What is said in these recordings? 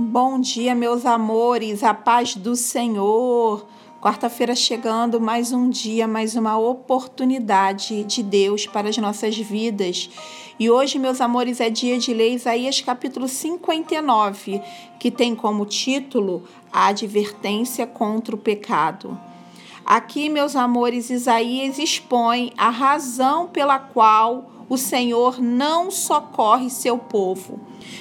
Bom dia, meus amores, a paz do Senhor. Quarta-feira chegando, mais um dia, mais uma oportunidade de Deus para as nossas vidas. E hoje, meus amores, é dia de ler Isaías capítulo 59, que tem como título A Advertência contra o Pecado. Aqui, meus amores, Isaías expõe a razão pela qual o Senhor não socorre seu povo.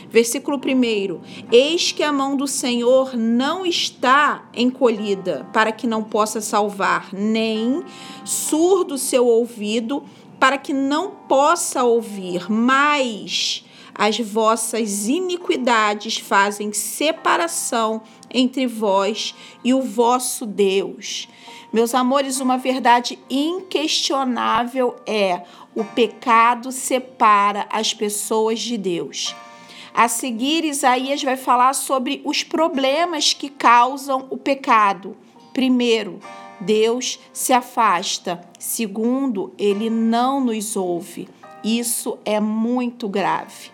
Versículo 1: Eis que a mão do Senhor não está encolhida para que não possa salvar, nem surdo seu ouvido para que não possa ouvir, mas as vossas iniquidades fazem separação entre vós e o vosso Deus. Meus amores, uma verdade inquestionável é: o pecado separa as pessoas de Deus. A seguir, Isaías vai falar sobre os problemas que causam o pecado. Primeiro, Deus se afasta. Segundo, ele não nos ouve. Isso é muito grave.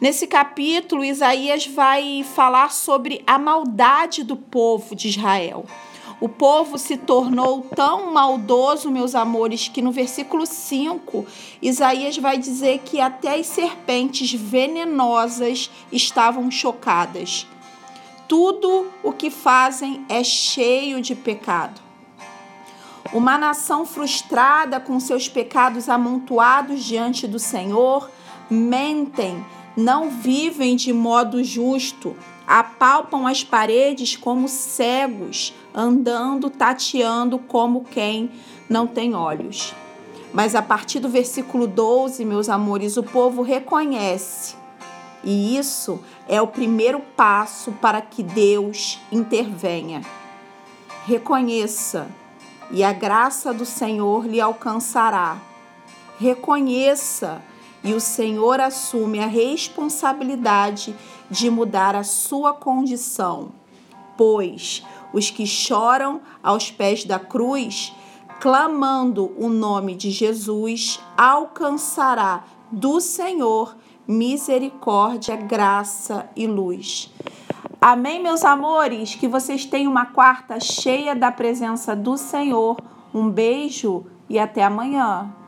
Nesse capítulo, Isaías vai falar sobre a maldade do povo de Israel. O povo se tornou tão maldoso, meus amores, que no versículo 5, Isaías vai dizer que até as serpentes venenosas estavam chocadas. Tudo o que fazem é cheio de pecado. Uma nação frustrada com seus pecados amontoados diante do Senhor, mentem, não vivem de modo justo, apalpam as paredes como cegos, andando, tateando como quem não tem olhos. Mas a partir do versículo 12, meus amores, o povo reconhece. E isso é o primeiro passo para que Deus intervenha. Reconheça, e a graça do Senhor lhe alcançará. Reconheça e o Senhor assume a responsabilidade de mudar a sua condição, pois os que choram aos pés da cruz, clamando o nome de Jesus, alcançará do Senhor misericórdia, graça e luz. Amém, meus amores? Que vocês tenham uma quarta cheia da presença do Senhor. Um beijo e até amanhã.